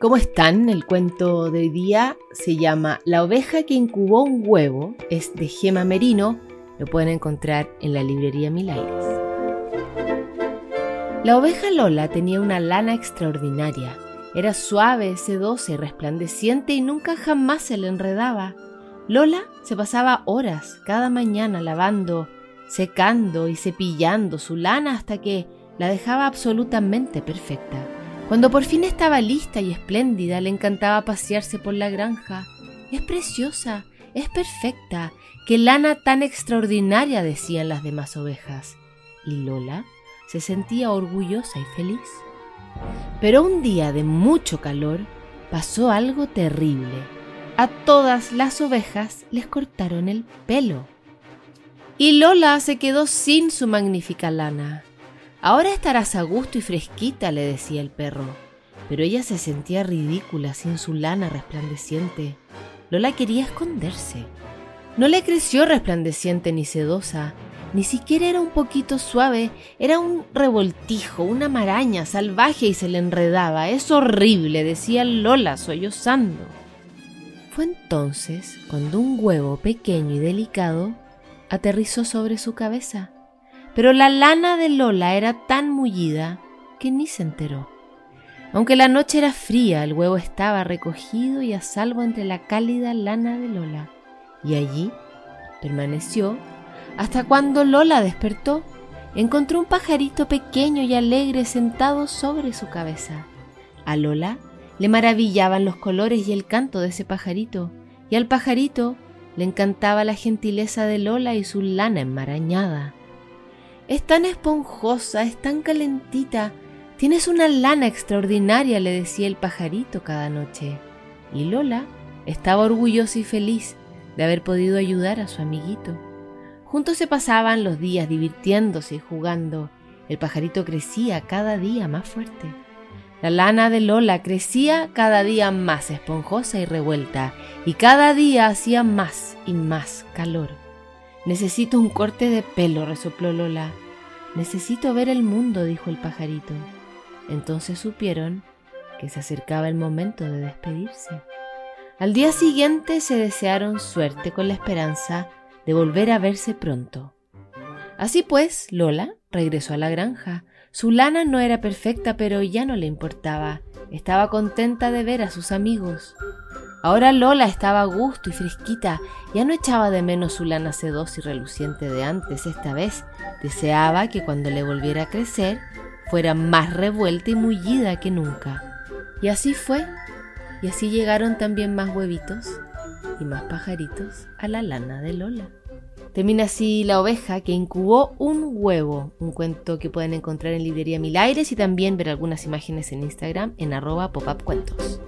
¿Cómo están? El cuento de hoy día se llama La oveja que incubó un huevo. Es de Gema Merino. Lo pueden encontrar en la librería Milaires. La oveja Lola tenía una lana extraordinaria. Era suave, sedosa y resplandeciente y nunca jamás se le enredaba. Lola se pasaba horas cada mañana lavando, secando y cepillando su lana hasta que la dejaba absolutamente perfecta. Cuando por fin estaba lista y espléndida, le encantaba pasearse por la granja. Es preciosa, es perfecta, qué lana tan extraordinaria, decían las demás ovejas. Y Lola se sentía orgullosa y feliz. Pero un día de mucho calor pasó algo terrible. A todas las ovejas les cortaron el pelo. Y Lola se quedó sin su magnífica lana. Ahora estarás a gusto y fresquita, le decía el perro. Pero ella se sentía ridícula sin su lana resplandeciente. Lola quería esconderse. No le creció resplandeciente ni sedosa, ni siquiera era un poquito suave, era un revoltijo, una maraña salvaje y se le enredaba. Es horrible, decía Lola sollozando. Fue entonces cuando un huevo pequeño y delicado aterrizó sobre su cabeza pero la lana de Lola era tan mullida que ni se enteró. Aunque la noche era fría, el huevo estaba recogido y a salvo entre la cálida lana de Lola, y allí permaneció hasta cuando Lola despertó. Encontró un pajarito pequeño y alegre sentado sobre su cabeza. A Lola le maravillaban los colores y el canto de ese pajarito, y al pajarito le encantaba la gentileza de Lola y su lana enmarañada. Es tan esponjosa, es tan calentita. Tienes una lana extraordinaria, le decía el pajarito cada noche. Y Lola estaba orgullosa y feliz de haber podido ayudar a su amiguito. Juntos se pasaban los días divirtiéndose y jugando. El pajarito crecía cada día más fuerte. La lana de Lola crecía cada día más esponjosa y revuelta, y cada día hacía más y más calor. Necesito un corte de pelo, resopló Lola. Necesito ver el mundo, dijo el pajarito. Entonces supieron que se acercaba el momento de despedirse. Al día siguiente se desearon suerte con la esperanza de volver a verse pronto. Así pues, Lola regresó a la granja. Su lana no era perfecta, pero ya no le importaba. Estaba contenta de ver a sus amigos. Ahora Lola estaba a gusto y fresquita, ya no echaba de menos su lana sedosa y reluciente de antes, esta vez deseaba que cuando le volviera a crecer fuera más revuelta y mullida que nunca. Y así fue, y así llegaron también más huevitos y más pajaritos a la lana de Lola. Termina así La oveja que incubó un huevo, un cuento que pueden encontrar en librería Mil Aires y también ver algunas imágenes en Instagram en arroba popupcuentos.